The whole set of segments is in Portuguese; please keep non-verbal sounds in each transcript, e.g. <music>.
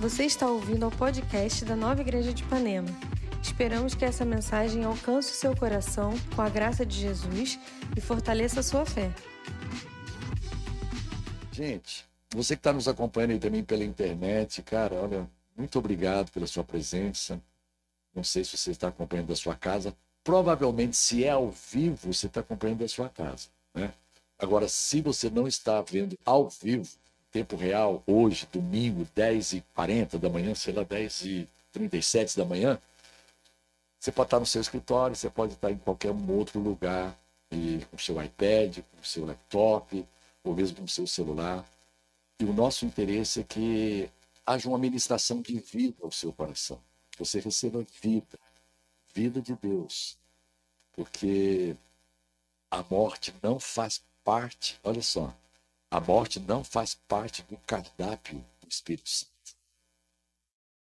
Você está ouvindo ao podcast da Nova Igreja de Ipanema. Esperamos que essa mensagem alcance o seu coração com a graça de Jesus e fortaleça a sua fé. Gente, você que está nos acompanhando aí também pela internet, cara, olha, muito obrigado pela sua presença. Não sei se você está acompanhando da sua casa. Provavelmente, se é ao vivo, você está acompanhando da sua casa, né? Agora, se você não está vendo ao vivo, tempo real, hoje, domingo, 10h40 da manhã, sei lá, 10h37 da manhã, você pode estar no seu escritório, você pode estar em qualquer outro lugar, e com o seu iPad, com o seu laptop, ou mesmo com o seu celular. E o nosso interesse é que haja uma ministração de vida ao seu coração. Você receba vida, vida de Deus. Porque a morte não faz parte, olha só, a morte não faz parte do cardápio do Espírito Santo.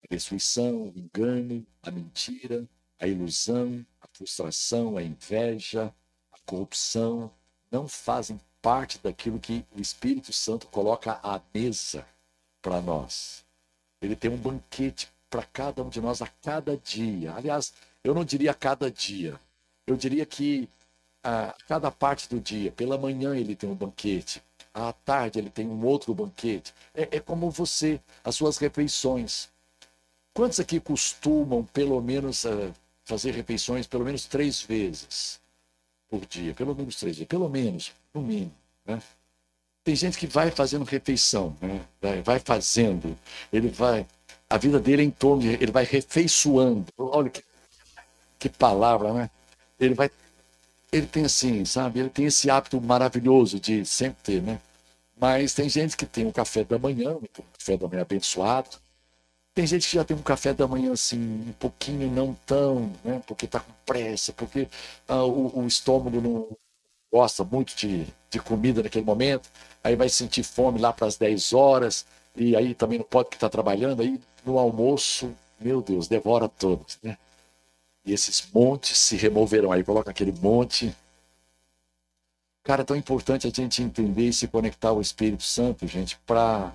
A ressurreição, o engano, a mentira, a ilusão, a frustração, a inveja, a corrupção não fazem parte daquilo que o Espírito Santo coloca à mesa para nós. Ele tem um banquete para cada um de nós a cada dia. Aliás, eu não diria a cada dia. Eu diria que a cada parte do dia, pela manhã ele tem um banquete, à tarde ele tem um outro banquete. É, é como você, as suas refeições. Quantos aqui costumam, pelo menos, uh, fazer refeições pelo menos três vezes por dia? Pelo menos três vezes, pelo menos, no mínimo. Né? Tem gente que vai fazendo refeição, né? vai, vai fazendo, ele vai, a vida dele é em torno, de, ele vai refeiçoando. Olha que, que palavra, né? Ele vai, ele tem assim, sabe? Ele tem esse hábito maravilhoso de sempre ter, né? Mas tem gente que tem um café da manhã, um café da manhã abençoado, tem gente que já tem um café da manhã assim, um pouquinho não tão, né? Porque está com pressa, porque ah, o, o, estômago não gosta muito de, de comida naquele momento, aí vai sentir fome lá para as 10 horas, e aí também não pode que está trabalhando, aí no almoço, meu Deus, devora todos, né? E esses montes se removerão. Aí coloca aquele monte. Cara, é tão importante a gente entender e se conectar ao Espírito Santo, gente, para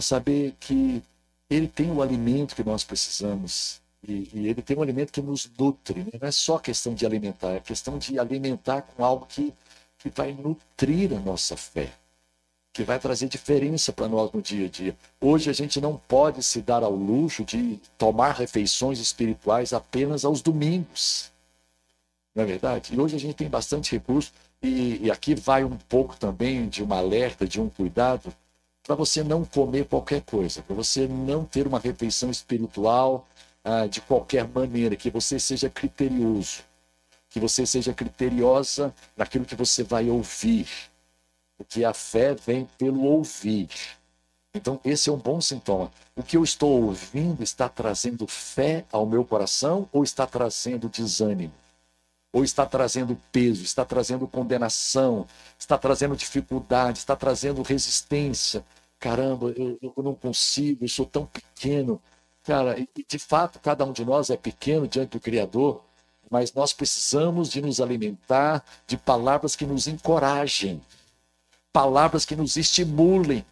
saber que ele tem o alimento que nós precisamos. E, e ele tem um alimento que nos nutre. Né? Não é só questão de alimentar, é questão de alimentar com algo que, que vai nutrir a nossa fé, que vai trazer diferença para nós no dia a dia. Hoje a gente não pode se dar ao luxo de tomar refeições espirituais apenas aos domingos. Não é verdade? E hoje a gente tem bastante recurso, e, e aqui vai um pouco também de uma alerta, de um cuidado para você não comer qualquer coisa, para você não ter uma refeição espiritual ah, de qualquer maneira, que você seja criterioso, que você seja criteriosa naquilo que você vai ouvir, porque a fé vem pelo ouvir. Então, esse é um bom sintoma. O que eu estou ouvindo está trazendo fé ao meu coração ou está trazendo desânimo? Ou está trazendo peso, está trazendo condenação, está trazendo dificuldade, está trazendo resistência. Caramba, eu, eu não consigo, eu sou tão pequeno. Cara, e de fato, cada um de nós é pequeno diante do Criador, mas nós precisamos de nos alimentar de palavras que nos encorajem, palavras que nos estimulem,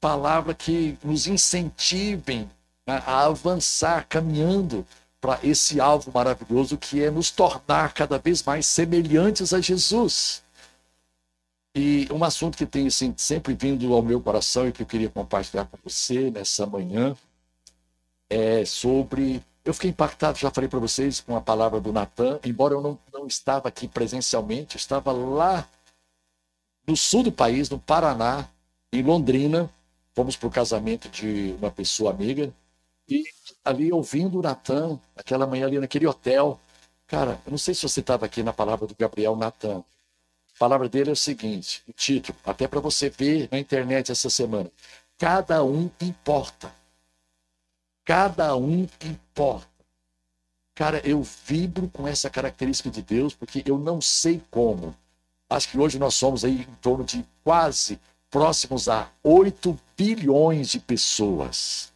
palavras que nos incentivem a avançar caminhando para esse alvo maravilhoso que é nos tornar cada vez mais semelhantes a Jesus. E um assunto que tem assim, sempre vindo ao meu coração e que eu queria compartilhar com você nessa manhã é sobre. Eu fiquei impactado, já falei para vocês, com a palavra do Natan, embora eu não, não estava aqui presencialmente, eu estava lá no sul do país, no Paraná, em Londrina. Fomos para o casamento de uma pessoa amiga, e ali ouvindo o Natan, aquela manhã ali naquele hotel, cara, eu não sei se você estava aqui na palavra do Gabriel Natan. A palavra dele é o seguinte, o título, até para você ver na internet essa semana. Cada um importa. Cada um importa. Cara, eu vibro com essa característica de Deus, porque eu não sei como. Acho que hoje nós somos aí em torno de quase próximos a 8 bilhões de pessoas.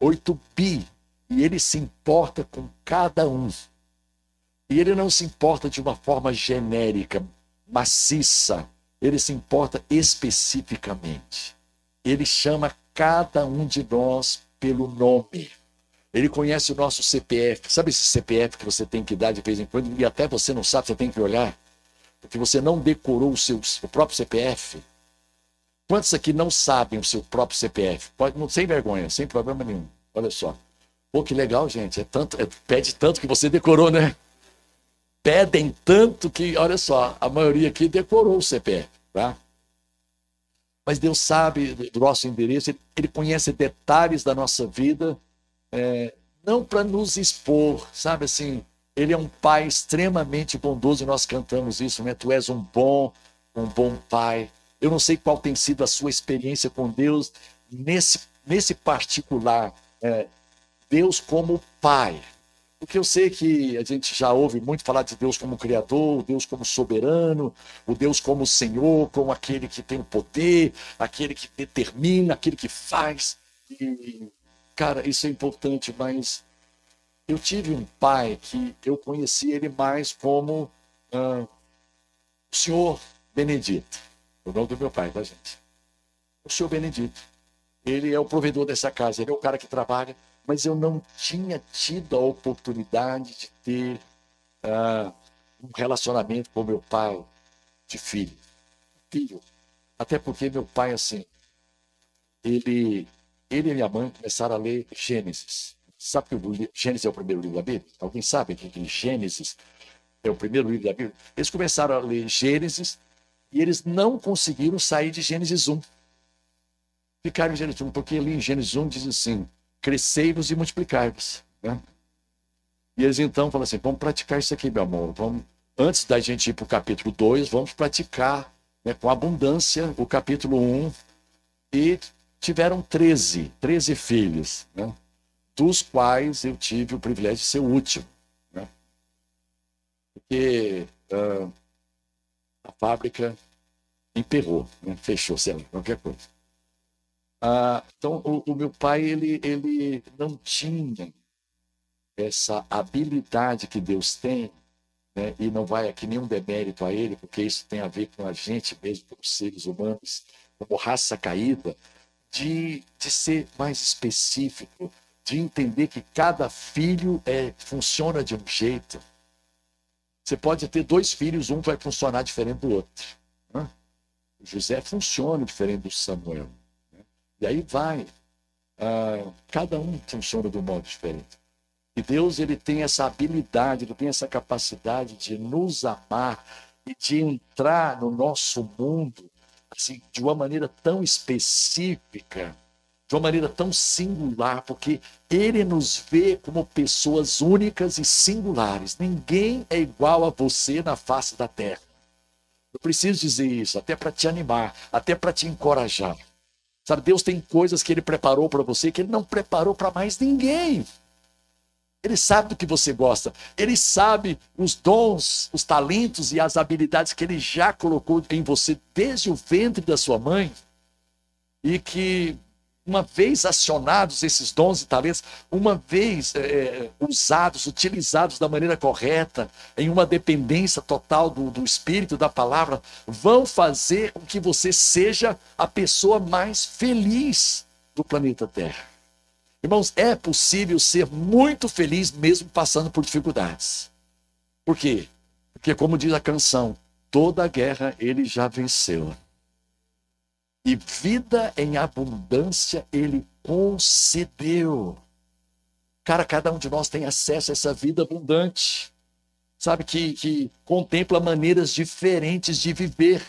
8 bi. E ele se importa com cada um. E ele não se importa de uma forma genérica, maciça. Ele se importa especificamente. Ele chama cada um de nós pelo nome. Ele conhece o nosso CPF. Sabe esse CPF que você tem que dar de vez em quando e até você não sabe, você tem que olhar? Porque você não decorou o seu o próprio CPF. Quantos aqui não sabem o seu próprio CPF? Pode, não, sem vergonha, sem problema nenhum. Olha só. Pô, que legal, gente. É tanto, é, pede tanto que você decorou, né? Pedem tanto que, olha só, a maioria aqui decorou o CPF, tá? Mas Deus sabe do nosso endereço, ele, conhece detalhes da nossa vida é, não para nos expor, sabe assim, ele é um pai extremamente bondoso e nós cantamos isso, né? Tu és um bom, um bom pai. Eu não sei qual tem sido a sua experiência com Deus nesse, nesse particular, é, Deus como pai. Porque eu sei que a gente já ouve muito falar de Deus como Criador, Deus como soberano, o Deus como Senhor, como aquele que tem o poder, aquele que determina, aquele que faz. E Cara, isso é importante, mas eu tive um pai que eu conheci ele mais como ah, o senhor Benedito. O nome do meu pai, tá, gente? O senhor Benedito. Ele é o provedor dessa casa, ele é o cara que trabalha, mas eu não tinha tido a oportunidade de ter ah, um relacionamento com meu pai de filho. Filho. Até porque meu pai, assim, ele ele e minha mãe começaram a ler Gênesis. Sabe que o Gênesis é o primeiro livro da Bíblia? Alguém sabe que Gênesis é o primeiro livro da Bíblia? Eles começaram a ler Gênesis e eles não conseguiram sair de Gênesis 1. Ficaram em Gênesis 1, porque ali em Gênesis 1 diz assim: crescei-vos e multiplicai-vos. Né? E eles então falam assim: vamos praticar isso aqui, meu amor. Vamos, antes da gente ir para o capítulo 2, vamos praticar né, com abundância o capítulo 1 e tiveram 13, 13 filhos, né? dos quais eu tive o privilégio de ser o último. Né? Porque uh, a fábrica emperrou, né? fechou, sei lá, qualquer coisa. Uh, então, o, o, meu pai, ele, ele não tinha essa habilidade que Deus tem, né? e não vai aqui nenhum demérito a ele, porque isso tem a ver com a gente mesmo, como seres humanos, como raça caída, de, de ser mais específico, de entender que cada filho é, funciona de um jeito. Você pode ter dois filhos, um vai funcionar diferente do outro. Né? O José funciona diferente do Samuel. Né? E aí vai. Ah, cada um funciona de um modo diferente. E Deus ele tem essa habilidade, ele tem essa capacidade de nos amar e de entrar no nosso mundo assim, de uma maneira tão específica, de uma maneira tão singular, porque ele nos vê como pessoas únicas e singulares. Ninguém é igual a você na face da terra. Eu preciso dizer isso, até para te animar, até para te encorajar. Sabe, Deus tem coisas que ele preparou para você que ele não preparou para mais ninguém. Ele sabe do que você gosta. Ele sabe os dons, os talentos e as habilidades que ele já colocou em você desde o ventre da sua mãe. E que, uma vez acionados esses dons e talentos, uma vez é, usados, utilizados da maneira correta, em uma dependência total do, do Espírito, da palavra, vão fazer com que você seja a pessoa mais feliz do planeta Terra. Irmãos, é possível ser muito feliz mesmo passando por dificuldades. Por quê? Porque, como diz a canção, toda a guerra ele já venceu. E vida em abundância ele concedeu. Cara, cada um de nós tem acesso a essa vida abundante. Sabe, que, que contempla maneiras diferentes de viver.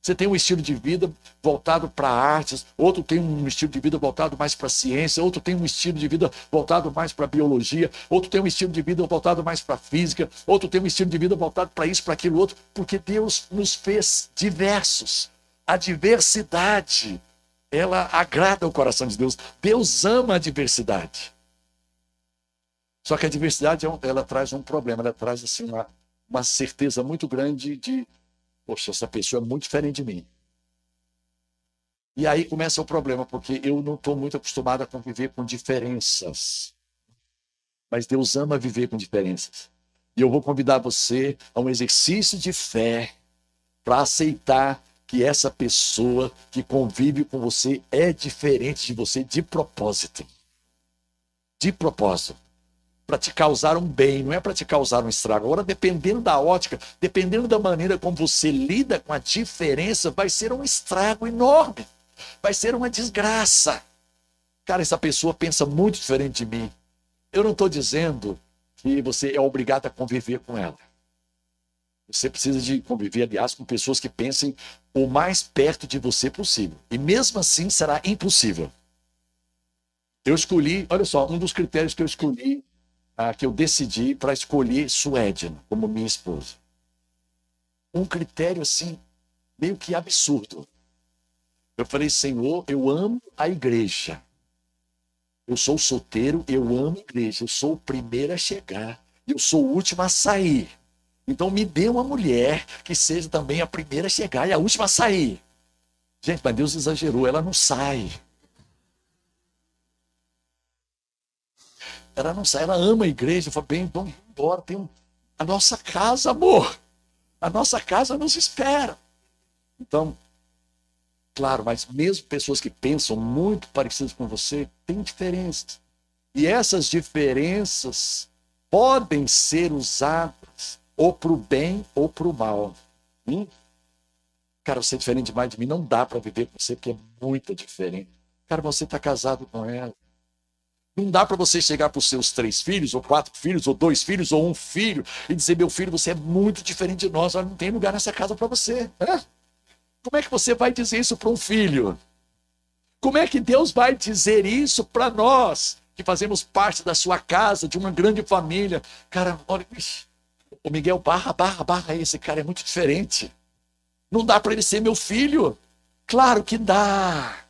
Você tem um estilo de vida voltado para artes, outro tem um estilo de vida voltado mais para ciência, outro tem um estilo de vida voltado mais para biologia, outro tem um estilo de vida voltado mais para física, outro tem um estilo de vida voltado para isso, para aquilo outro, porque Deus nos fez diversos. A diversidade, ela agrada o coração de Deus. Deus ama a diversidade. Só que a diversidade é ela traz um problema, ela traz assim uma, uma certeza muito grande de Poxa, essa pessoa é muito diferente de mim. E aí começa o problema, porque eu não estou muito acostumado a conviver com diferenças. Mas Deus ama viver com diferenças. E eu vou convidar você a um exercício de fé para aceitar que essa pessoa que convive com você é diferente de você de propósito. de propósito para te causar um bem, não é para te causar um estrago. Agora, dependendo da ótica, dependendo da maneira como você lida com a diferença, vai ser um estrago enorme. Vai ser uma desgraça. Cara, essa pessoa pensa muito diferente de mim. Eu não estou dizendo que você é obrigado a conviver com ela. Você precisa de conviver, aliás, com pessoas que pensem o mais perto de você possível. E mesmo assim será impossível. Eu escolhi, olha só, um dos critérios que eu escolhi ah, que eu decidi para escolher Suedna como minha esposa. Um critério assim, meio que absurdo. Eu falei, Senhor, eu amo a igreja. Eu sou solteiro, eu amo a igreja. Eu sou o primeiro a chegar. Eu sou o último a sair. Então me dê uma mulher que seja também a primeira a chegar e a última a sair. Gente, mas Deus exagerou, ela não sai. Ela não sai, ela ama a igreja. Fala, bem, vamos embora, tem a nossa casa, amor. A nossa casa nos espera. Então, claro, mas mesmo pessoas que pensam muito parecidas com você, têm diferenças. E essas diferenças podem ser usadas ou para o bem ou para o mal. Hum? Cara, você é diferente demais de mim, não dá para viver com você porque é muito diferente. Cara, você está casado com ela. Não dá para você chegar para os seus três filhos, ou quatro filhos, ou dois filhos, ou um filho, e dizer: meu filho, você é muito diferente de nós, não tem lugar nessa casa para você. Hã? Como é que você vai dizer isso para um filho? Como é que Deus vai dizer isso para nós, que fazemos parte da sua casa, de uma grande família? Cara, olha, o Miguel barra, barra, barra, esse cara é muito diferente. Não dá para ele ser meu filho? Claro que dá.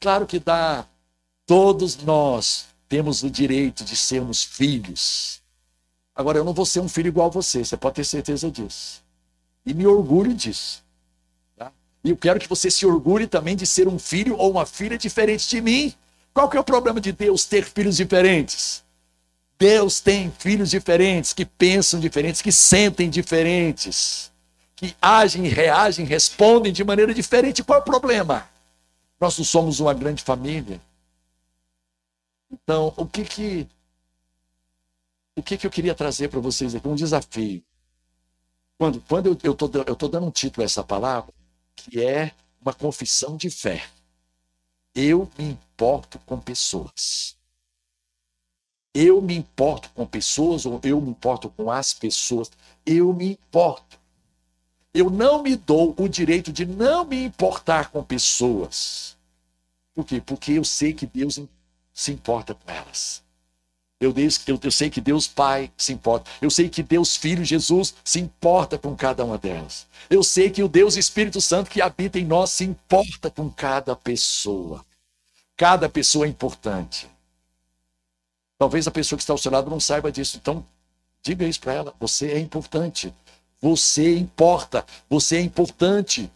Claro que dá. Todos nós temos o direito de sermos filhos. Agora, eu não vou ser um filho igual a você, você pode ter certeza disso. E me orgulho disso. Tá? E eu quero que você se orgulhe também de ser um filho ou uma filha diferente de mim. Qual que é o problema de Deus ter filhos diferentes? Deus tem filhos diferentes, que pensam diferentes, que sentem diferentes, que agem, reagem, respondem de maneira diferente. Qual é o problema? Nós não somos uma grande família. Então, o que que o que que eu queria trazer para vocês aqui? Um desafio. Quando, quando eu estou eu tô dando um título a essa palavra, que é uma confissão de fé. Eu me importo com pessoas. Eu me importo com pessoas, ou eu me importo com as pessoas. Eu me importo. Eu não me dou o direito de não me importar com pessoas. Por quê? Porque eu sei que Deus se importa com elas. Eu, eu, eu sei que Deus Pai se importa. Eu sei que Deus Filho Jesus se importa com cada uma delas. Eu sei que o Deus Espírito Santo que habita em nós se importa com cada pessoa. Cada pessoa é importante. Talvez a pessoa que está ao seu lado não saiba disso. Então, diga isso para ela. Você é importante. Você importa. Você é importante.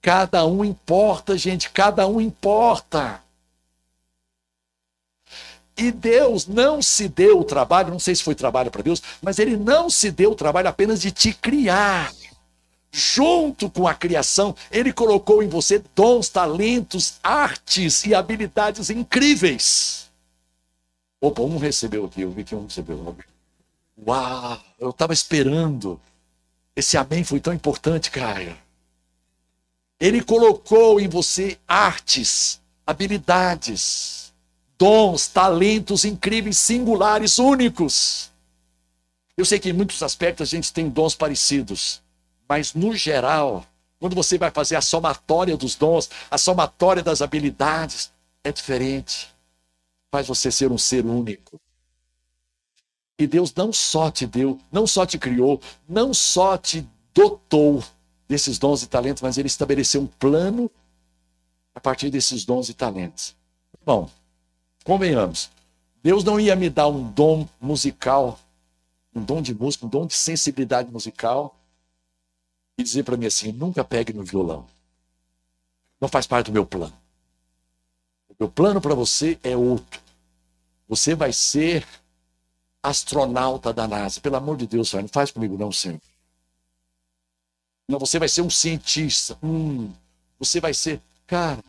Cada um importa, gente. Cada um importa. E Deus não se deu o trabalho, não sei se foi trabalho para Deus, mas Ele não se deu o trabalho apenas de te criar. Junto com a criação, Ele colocou em você dons, talentos, artes e habilidades incríveis. Opa, um recebeu aqui, eu vi que um recebeu. Uau, eu estava esperando. Esse amém foi tão importante, Caio. Ele colocou em você artes, habilidades dons, talentos incríveis, singulares, únicos. Eu sei que em muitos aspectos a gente tem dons parecidos, mas no geral, quando você vai fazer a somatória dos dons, a somatória das habilidades, é diferente. Faz você ser um ser único. E Deus não só te deu, não só te criou, não só te dotou desses dons e talentos, mas Ele estabeleceu um plano a partir desses dons e talentos. Bom, Convenhamos. Deus não ia me dar um dom musical, um dom de música, um dom de sensibilidade musical e dizer para mim assim: nunca pegue no violão. Não faz parte do meu plano. O meu plano para você é outro. Você vai ser astronauta da NASA. Pelo amor de Deus, não faz comigo não, Senhor. Não, você vai ser um cientista. Hum, você vai ser. Cara,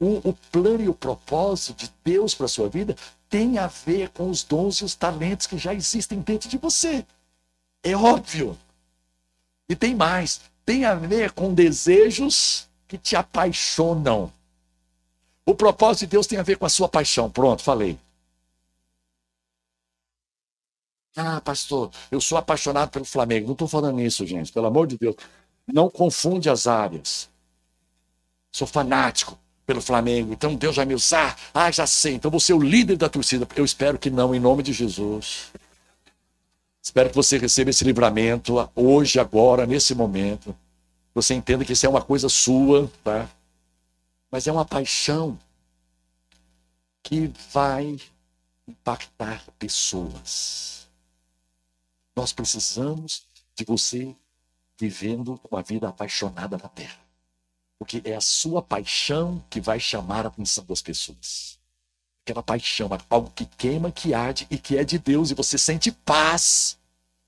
o, o plano e o propósito de Deus para sua vida tem a ver com os dons e os talentos que já existem dentro de você. É óbvio. E tem mais, tem a ver com desejos que te apaixonam. O propósito de Deus tem a ver com a sua paixão. Pronto, falei. Ah, pastor, eu sou apaixonado pelo Flamengo. Não estou falando isso, gente, pelo amor de Deus. Não confunde as áreas. Sou fanático pelo Flamengo, então Deus vai me usar. Ah, já sei, então vou ser o líder da torcida. Eu espero que não, em nome de Jesus. Espero que você receba esse livramento hoje, agora, nesse momento. Você entenda que isso é uma coisa sua, tá? Mas é uma paixão que vai impactar pessoas. Nós precisamos de você vivendo uma vida apaixonada na terra. Porque é a sua paixão que vai chamar a atenção das pessoas. Aquela paixão, algo que queima, que arde e que é de Deus, e você sente paz.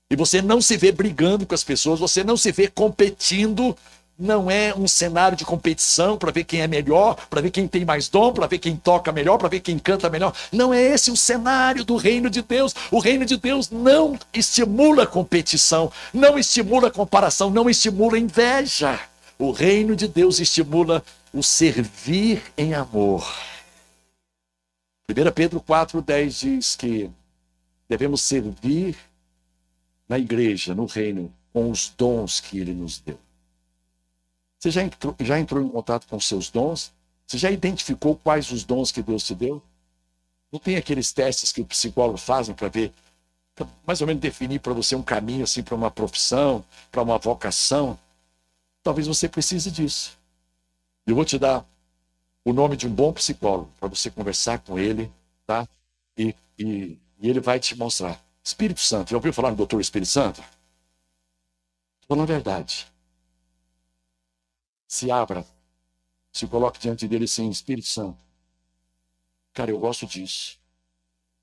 E você não se vê brigando com as pessoas, você não se vê competindo. Não é um cenário de competição para ver quem é melhor, para ver quem tem mais dom, para ver quem toca melhor, para ver quem canta melhor. Não é esse o cenário do reino de Deus. O reino de Deus não estimula competição, não estimula comparação, não estimula inveja. O reino de Deus estimula o servir em amor. 1 Pedro 4,10 diz que devemos servir na igreja, no reino, com os dons que ele nos deu. Você já entrou, já entrou em contato com seus dons? Você já identificou quais os dons que Deus te deu? Não tem aqueles testes que o psicólogo fazem para ver, pra mais ou menos definir para você um caminho assim para uma profissão, para uma vocação? Talvez você precise disso. Eu vou te dar o nome de um bom psicólogo para você conversar com ele, tá? E, e, e, ele vai te mostrar. Espírito Santo, já ouviu falar no doutor Espírito Santo? Estou a verdade. Se abra, se coloque diante dele sem Espírito Santo. Cara, eu gosto disso.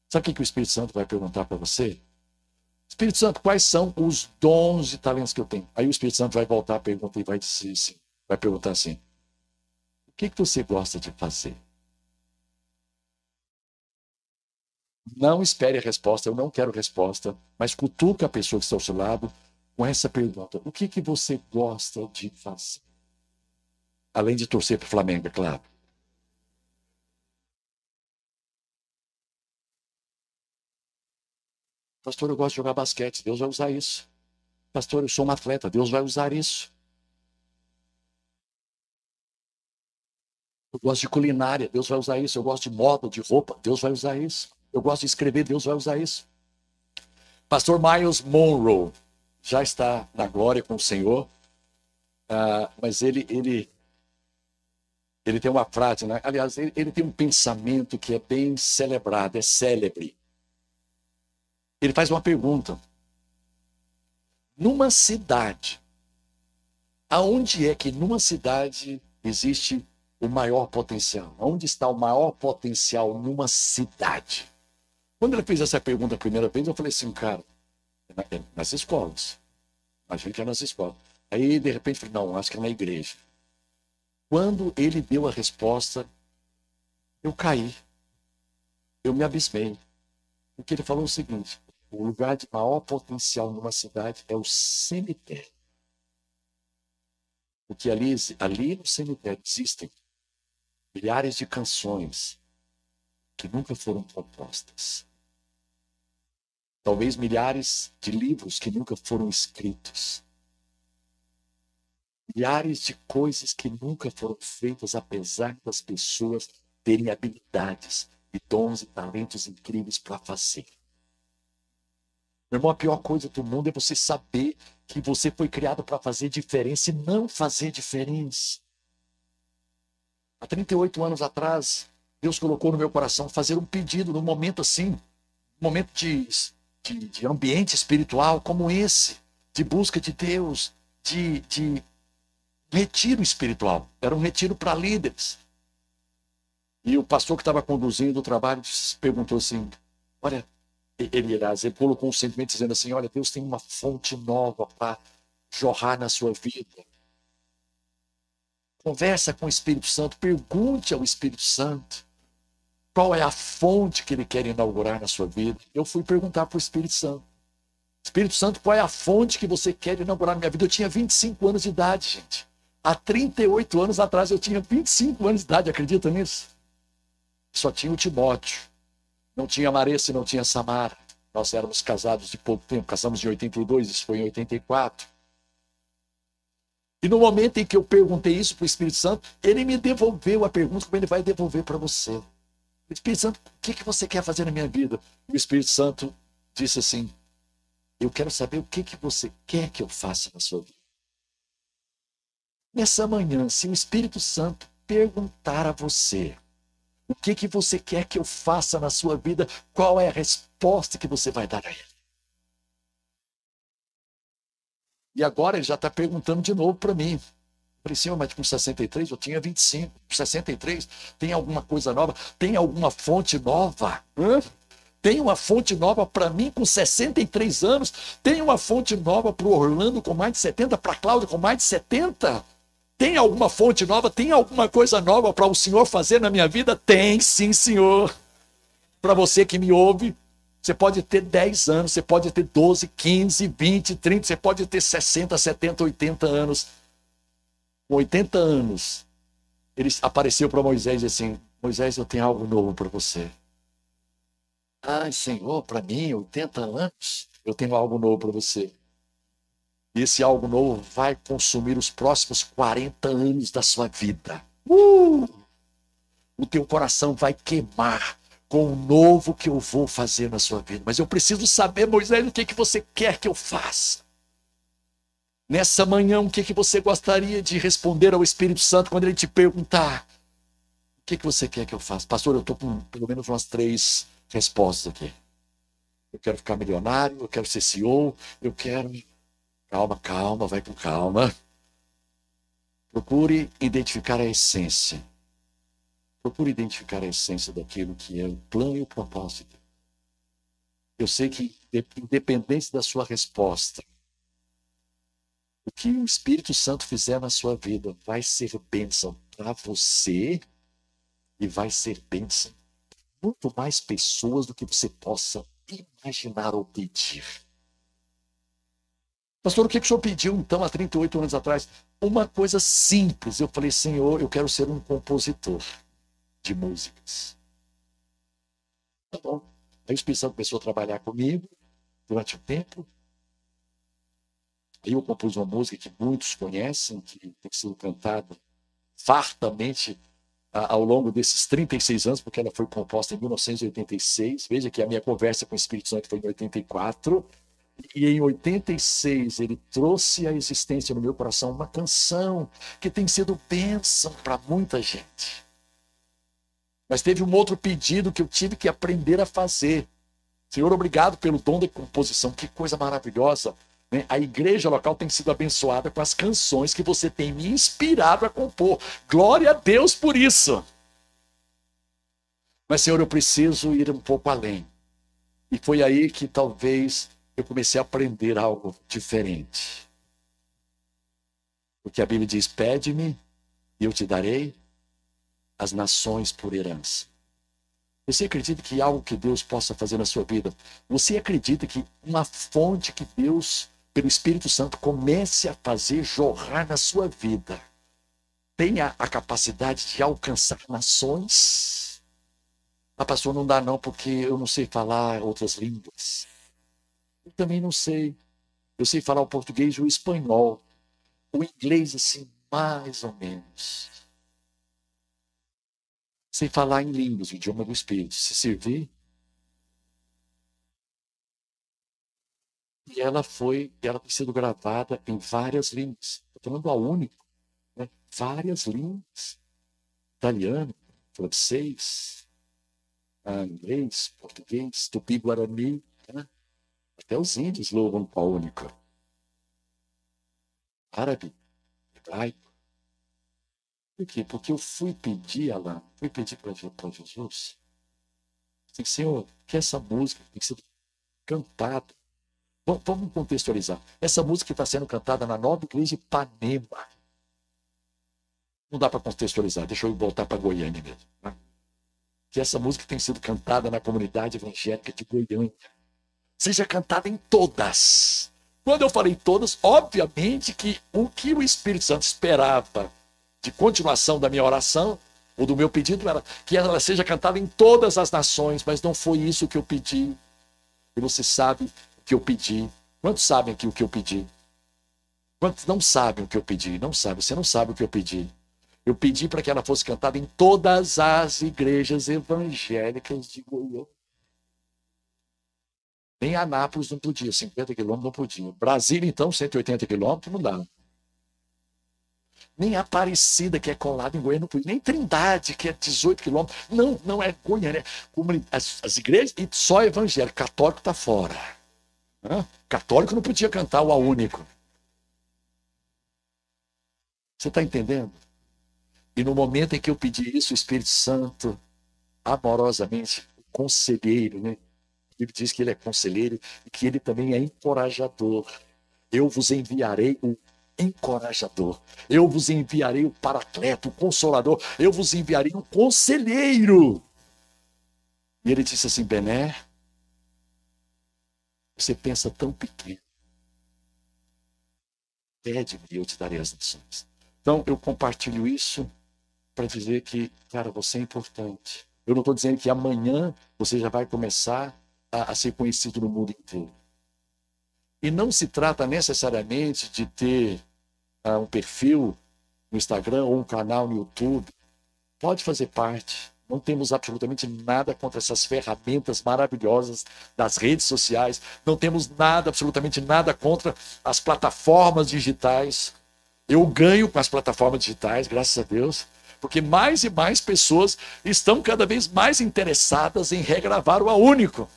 Sabe o que, que o Espírito Santo vai perguntar para você? Espírito Santo, quais são os dons e talentos que eu tenho? Aí o Espírito Santo vai voltar a pergunta e vai dizer assim, vai perguntar assim: O que, que você gosta de fazer? Não espere a resposta, eu não quero resposta, mas cutuca a pessoa que está ao seu lado com essa pergunta: O que, que você gosta de fazer? Além de torcer para o Flamengo, é claro. Pastor, eu gosto de jogar basquete. Deus vai usar isso. Pastor, eu sou um atleta. Deus vai usar isso. Eu gosto de culinária. Deus vai usar isso. Eu gosto de moda, de roupa. Deus vai usar isso. Eu gosto de escrever. Deus vai usar isso. Pastor Miles Monroe já está na glória com o Senhor. Uh, mas ele, ele, ele tem uma frase, né? aliás, ele, ele tem um pensamento que é bem celebrado, é célebre ele faz uma pergunta. Numa cidade, aonde é que numa cidade existe o maior potencial? Onde está o maior potencial numa cidade? Quando ele fez essa pergunta a primeira vez, eu falei assim, cara, é nas escolas. A gente é nas escolas. Aí, de repente, falei, não, acho que é na igreja. Quando ele deu a resposta, eu caí. Eu me abismei. Porque ele falou o seguinte: o lugar de maior potencial numa cidade é o cemitério. Porque ali, ali no cemitério existem milhares de canções que nunca foram compostas. Talvez milhares de livros que nunca foram escritos. Milhares de coisas que nunca foram feitas, apesar das pessoas terem habilidades e dons e talentos incríveis para fazer. Meu irmão, a pior coisa do mundo é você saber que você foi criado para fazer diferença e não fazer diferença. Há 38 anos atrás, Deus colocou no meu coração fazer um pedido num momento assim, um momento de, de, de ambiente espiritual como esse, de busca de Deus, de, de retiro espiritual. Era um retiro para líderes. E o pastor que estava conduzindo o trabalho perguntou assim: Olha, ele, ele colocou um sentimento dizendo assim: olha, Deus tem uma fonte nova para jorrar na sua vida. Conversa com o Espírito Santo, pergunte ao Espírito Santo. Qual é a fonte que ele quer inaugurar na sua vida? Eu fui perguntar para o Espírito Santo. Espírito Santo, qual é a fonte que você quer inaugurar na minha vida? Eu tinha 25 anos de idade, gente. Há 38 anos atrás eu tinha 25 anos de idade, acredita nisso? Só tinha o Timóteo. Não tinha Maressa não tinha Samara. Nós éramos casados de pouco tempo, casamos em 82, isso foi em 84. E no momento em que eu perguntei isso para o Espírito Santo, ele me devolveu a pergunta como ele vai devolver para você. O Espírito Santo, o que, que você quer fazer na minha vida? O Espírito Santo disse assim: Eu quero saber o que, que você quer que eu faça na sua vida. Nessa manhã, se o Espírito Santo perguntar a você o que, que você quer que eu faça na sua vida, qual é a resposta que você vai dar a ele? E agora ele já está perguntando de novo para mim. Falei, senhor, mas com 63 eu tinha 25. Com 63 tem alguma coisa nova? Tem alguma fonte nova? Hã? Tem uma fonte nova para mim com 63 anos? Tem uma fonte nova para o Orlando com mais de 70? Para a Cláudia com mais de 70? Tem alguma fonte nova? Tem alguma coisa nova para o Senhor fazer na minha vida? Tem, sim, Senhor. Para você que me ouve, você pode ter 10 anos, você pode ter 12, 15, 20, 30, você pode ter 60, 70, 80 anos. Com 80 anos, ele apareceu para Moisés e disse assim: Moisés, eu tenho algo novo para você. Ai, Senhor, para mim, 80 anos, eu tenho algo novo para você. E esse algo novo vai consumir os próximos 40 anos da sua vida. Uh! O teu coração vai queimar com o novo que eu vou fazer na sua vida. Mas eu preciso saber, Moisés, o que, que você quer que eu faça. Nessa manhã, o que, que você gostaria de responder ao Espírito Santo quando ele te perguntar? O que, que você quer que eu faça? Pastor, eu estou com pelo menos umas três respostas aqui. Eu quero ficar milionário, eu quero ser CEO, eu quero. Calma, calma, vai com calma. Procure identificar a essência Procure identificar a essência daquilo que é o plano e o propósito. Eu sei que, independente da sua resposta, o que o Espírito Santo fizer na sua vida vai ser bênção para você e vai ser bênção muito mais pessoas do que você possa imaginar ou pedir. Pastor, o que, que o senhor pediu então há 38 anos atrás? Uma coisa simples. Eu falei, Senhor, eu quero ser um compositor de músicas. Tá bom. Aí o Espírito Santo começou a trabalhar comigo durante um tempo. Aí eu compus uma música que muitos conhecem, que tem sido cantada fartamente ao longo desses 36 anos, porque ela foi composta em 1986. Veja que a minha conversa com o Espírito Santo foi em 84. E em 86 ele trouxe à existência no meu coração uma canção que tem sido bênção para muita gente. Mas teve um outro pedido que eu tive que aprender a fazer. Senhor, obrigado pelo dom de composição. Que coisa maravilhosa. Né? A igreja local tem sido abençoada com as canções que você tem me inspirado a compor. Glória a Deus por isso. Mas, Senhor, eu preciso ir um pouco além. E foi aí que talvez eu comecei a aprender algo diferente. Porque a Bíblia diz: pede-me e eu te darei as nações por herança. Você acredita que algo que Deus possa fazer na sua vida? Você acredita que uma fonte que Deus, pelo Espírito Santo, comece a fazer jorrar na sua vida tenha a capacidade de alcançar nações? A ah, pastor não dá não porque eu não sei falar outras línguas. Eu também não sei. Eu sei falar o português e o espanhol. O inglês assim, mais ou menos sem falar em línguas, o idioma do Espírito, se servir. E ela foi, ela tem sido gravada em várias línguas. Estou falando a único, né? várias línguas. Italiano, francês, inglês, português, tupi-guarani. Né? Até os índios louvam a única. Árabe, hebraico. Por quê? Porque eu fui pedir, Alain, fui pedir para Jesus, Senhor, que essa música tem que ser cantada. Vamos contextualizar. Essa música está sendo cantada na nova igreja de Ipanema. Não dá para contextualizar, deixa eu voltar para Goiânia mesmo. Tá? que essa música tem sido cantada na comunidade evangélica de Goiânia seja cantada em todas. Quando eu falei todas, obviamente que o que o Espírito Santo esperava de continuação da minha oração, ou do meu pedido, era que ela seja cantada em todas as nações, mas não foi isso que eu pedi. E você sabe o que eu pedi. Quantos sabem aqui o que eu pedi? Quantos não sabem o que eu pedi? Não sabe, você não sabe o que eu pedi. Eu pedi para que ela fosse cantada em todas as igrejas evangélicas de Goiânia. Nem Anápolis não podia, 50 quilômetros não podia. Brasília, então, 180 quilômetros, não dá. Nem Aparecida, que é colada em Goiânia, não podia. Nem Trindade, que é 18 quilômetros. Não, não é Goiânia. É as, as igrejas, e só evangélico. Católico está fora. Hã? Católico não podia cantar o A Único. Você está entendendo? E no momento em que eu pedi isso, o Espírito Santo, amorosamente, o conselheiro, né? Ele diz que ele é conselheiro e que ele também é encorajador. Eu vos enviarei o encorajador. Eu vos enviarei o paracleto, o consolador. Eu vos enviarei o conselheiro. E ele disse assim: Bené, você pensa tão pequeno. Pede-me e eu te darei as nações. Então, eu compartilho isso para dizer que, cara, você é importante. Eu não estou dizendo que amanhã você já vai começar a, a ser conhecido no mundo inteiro. E não se trata necessariamente de ter uh, um perfil no Instagram ou um canal no YouTube. Pode fazer parte. Não temos absolutamente nada contra essas ferramentas maravilhosas das redes sociais. Não temos nada, absolutamente nada contra as plataformas digitais. Eu ganho com as plataformas digitais, graças a Deus, porque mais e mais pessoas estão cada vez mais interessadas em regravar o A Único.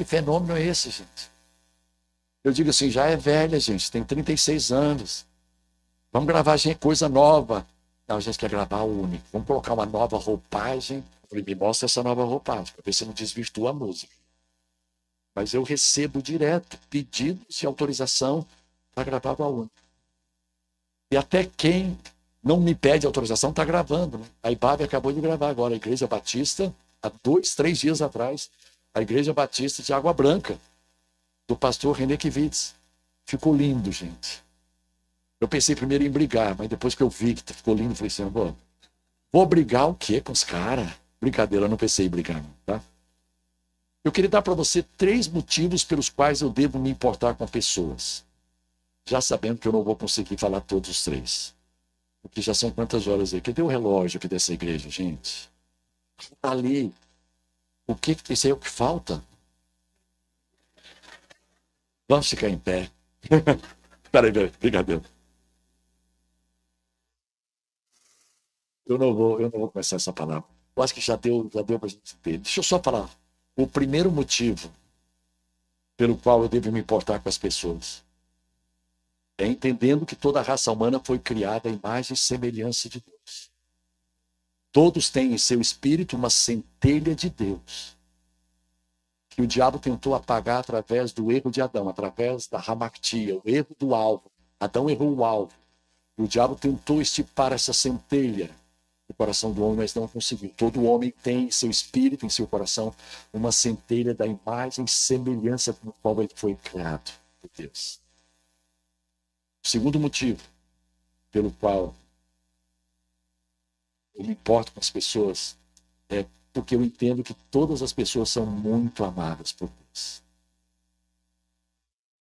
Que fenômeno é esse, gente? Eu digo assim, já é velha, gente, tem 36 anos. Vamos gravar gente, coisa nova. Não, a gente quer gravar o único. Vamos colocar uma nova roupagem. Eu falei, me mostra essa nova roupagem, para ver se não desvirtua a música. Mas eu recebo direto pedidos de autorização para gravar o único. E até quem não me pede autorização está gravando. Né? A IBAB acabou de gravar agora, a Igreja Batista, há dois, três dias atrás, a Igreja Batista de Água Branca, do pastor René Kivitz. Ficou lindo, gente. Eu pensei primeiro em brigar, mas depois que eu vi que ficou lindo, falei assim, vou, vou brigar o quê com os caras? Brincadeira, eu não pensei em brigar, tá? Eu queria dar para você três motivos pelos quais eu devo me importar com pessoas. Já sabendo que eu não vou conseguir falar todos os três. Porque já são quantas horas aí? Cadê o relógio aqui dessa igreja, gente? Está ali. O que, isso é o que falta? Vamos ficar em pé. <laughs> Peraí, brincadeira. Eu não vou, eu não vou começar essa palavra. Eu acho que já deu, já deu para gente ter. Deixa eu só falar. O primeiro motivo pelo qual eu devo me importar com as pessoas é entendendo que toda a raça humana foi criada à imagem e semelhança de Deus. Todos têm em seu espírito uma centelha de Deus. Que o diabo tentou apagar através do erro de Adão, através da ramartia, o erro do alvo. Adão errou o alvo. E o diabo tentou estipar essa centelha no coração do homem, mas não conseguiu. Todo homem tem em seu espírito, em seu coração, uma centelha da imagem e semelhança com qual ele foi criado por Deus. O segundo motivo pelo qual eu me importo com as pessoas é porque eu entendo que todas as pessoas são muito amadas por Deus.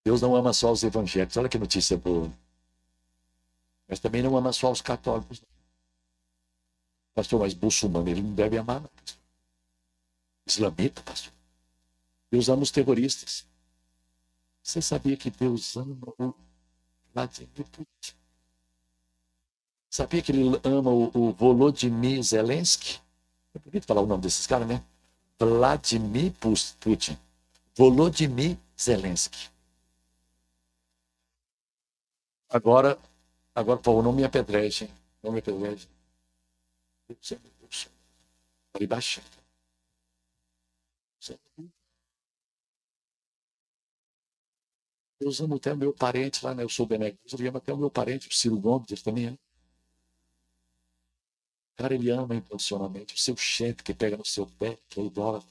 Deus não ama só os evangélicos, olha que notícia boa. Mas também não ama só os católicos. Pastor, mas muçulmano ele não deve amar, não. Islamita, pastor. Deus ama os terroristas. Você sabia que Deus ama o Vladimir Putin? Sabia que ele ama o, o Volodymyr Zelensky? É bonito falar o nome desses caras, né? Vladimir Putin. Volodymyr Zelensky. Agora, agora, por favor, não me apedreje, Não me apedreje. Falei. Deus ama até o meu parente lá, né? Eu sou Bené ele ama até o meu parente, o Ciro Gomes, ele também é. Cara, ele ama incondicionalmente. O seu chefe que pega no seu pé, que é idólatra.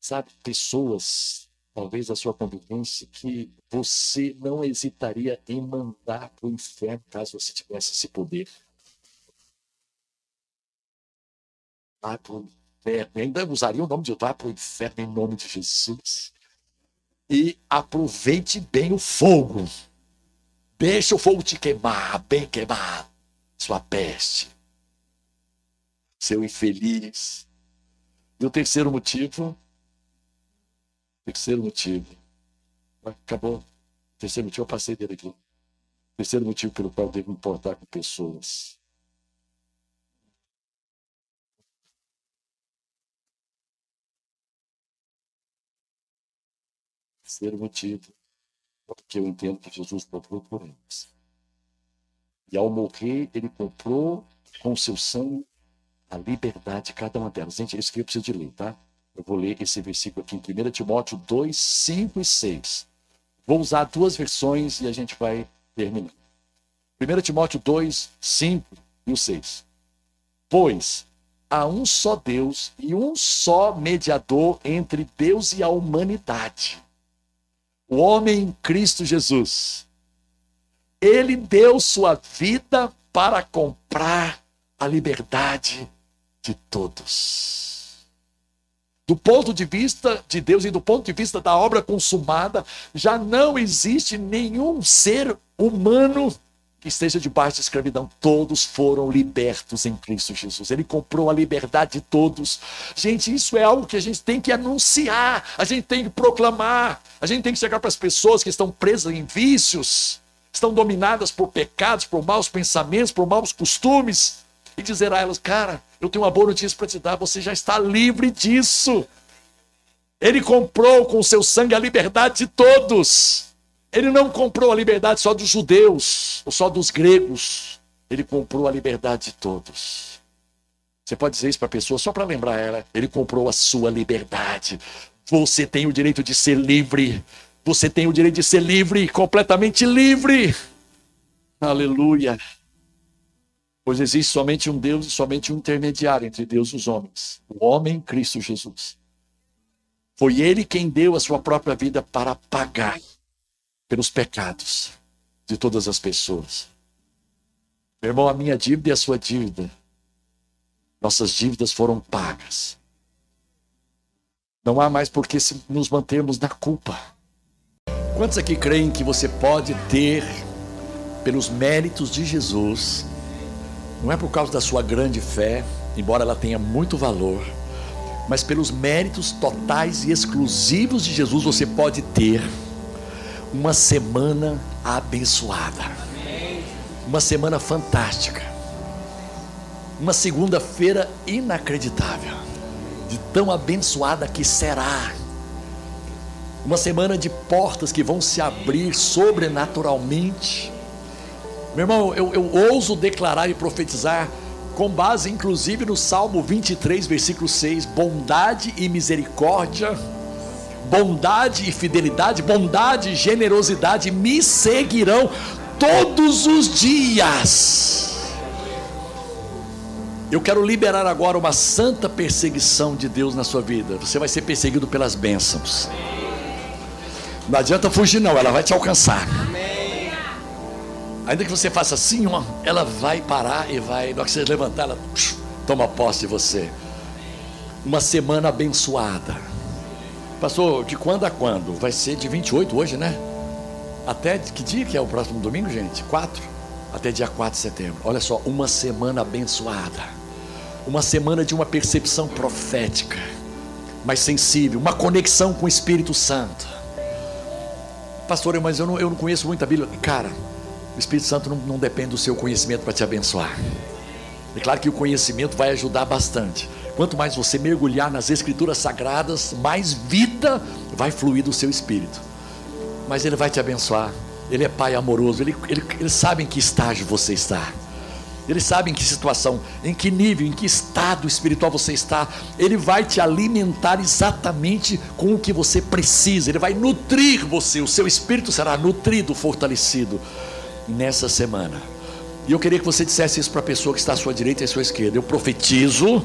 Sabe, pessoas, talvez a sua convivência, que você não hesitaria em mandar para o inferno caso você tivesse esse poder. Vai para o inferno. Ainda usaria o nome de vai para o inferno em nome de Jesus. E aproveite bem o fogo. Deixa o fogo te queimar, bem queimado. Sua peste. Seu infeliz. E o terceiro motivo. Terceiro motivo. Acabou. Terceiro motivo, eu passei dele aqui. Terceiro motivo pelo qual eu devo importar com pessoas. Terceiro motivo porque eu entendo que Jesus comprou por eles. E ao morrer, ele comprou com seu sangue a liberdade de cada uma delas. Gente, isso que eu preciso de ler, tá? Eu vou ler esse versículo aqui em 1 Timóteo 2, 5 e 6. Vou usar duas versões e a gente vai terminar. 1 Timóteo 2, 5 e o 6. Pois há um só Deus e um só mediador entre Deus e a humanidade o homem Cristo Jesus. Ele deu sua vida para comprar a liberdade de todos. Do ponto de vista de Deus e do ponto de vista da obra consumada, já não existe nenhum ser humano que esteja debaixo de escravidão, todos foram libertos em Cristo Jesus. Ele comprou a liberdade de todos. Gente, isso é algo que a gente tem que anunciar, a gente tem que proclamar, a gente tem que chegar para as pessoas que estão presas em vícios, estão dominadas por pecados, por maus pensamentos, por maus costumes, e dizer a elas: cara, eu tenho uma boa notícia para te dar, você já está livre disso. Ele comprou com o seu sangue a liberdade de todos. Ele não comprou a liberdade só dos judeus ou só dos gregos. Ele comprou a liberdade de todos. Você pode dizer isso para a pessoa só para lembrar ela. Ele comprou a sua liberdade. Você tem o direito de ser livre. Você tem o direito de ser livre, completamente livre. Aleluia. Pois existe somente um Deus e somente um intermediário entre Deus e os homens: o homem Cristo Jesus. Foi ele quem deu a sua própria vida para pagar pelos pecados de todas as pessoas. Meu irmão, a minha dívida e a sua dívida, nossas dívidas foram pagas. Não há mais por que nos mantermos na culpa. Quantos aqui creem que você pode ter, pelos méritos de Jesus, não é por causa da sua grande fé, embora ela tenha muito valor, mas pelos méritos totais e exclusivos de Jesus, você pode ter uma semana abençoada. Uma semana fantástica. Uma segunda-feira inacreditável. De tão abençoada que será. Uma semana de portas que vão se abrir sobrenaturalmente. Meu irmão, eu, eu ouso declarar e profetizar, com base inclusive no Salmo 23, versículo 6: bondade e misericórdia bondade e fidelidade, bondade e generosidade me seguirão todos os dias. Eu quero liberar agora uma santa perseguição de Deus na sua vida. Você vai ser perseguido pelas bênçãos. Não adianta fugir, não, ela vai te alcançar. Ainda que você faça assim, ó, ela vai parar e vai, na hora que você levantar, ela toma posse de você. Uma semana abençoada Pastor, de quando a quando? Vai ser de 28 hoje, né? Até que dia que é o próximo domingo, gente? 4? Até dia 4 de setembro. Olha só, uma semana abençoada. Uma semana de uma percepção profética, mais sensível, uma conexão com o Espírito Santo. Pastor, mas eu não, eu não conheço muito a Bíblia. Cara, o Espírito Santo não, não depende do seu conhecimento para te abençoar. É claro que o conhecimento vai ajudar bastante. Quanto mais você mergulhar nas escrituras sagradas, mais vida vai fluir do seu espírito. Mas Ele vai te abençoar. Ele é Pai amoroso. Ele, ele, ele sabe em que estágio você está. Ele sabe em que situação, em que nível, em que estado espiritual você está. Ele vai te alimentar exatamente com o que você precisa. Ele vai nutrir você. O seu espírito será nutrido, fortalecido nessa semana. E eu queria que você dissesse isso para a pessoa que está à sua direita e à sua esquerda. Eu profetizo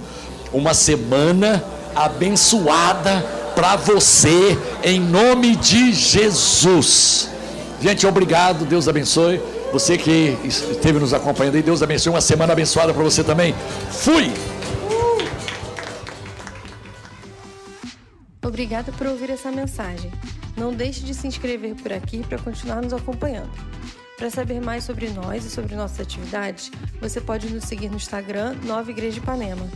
uma semana abençoada para você, em nome de Jesus. Gente, obrigado, Deus abençoe. Você que esteve nos acompanhando aí, Deus abençoe. Uma semana abençoada para você também. Fui! Obrigada por ouvir essa mensagem. Não deixe de se inscrever por aqui para continuar nos acompanhando. Para saber mais sobre nós e sobre nossas atividades, você pode nos seguir no Instagram Nova Igreja de Ipanema.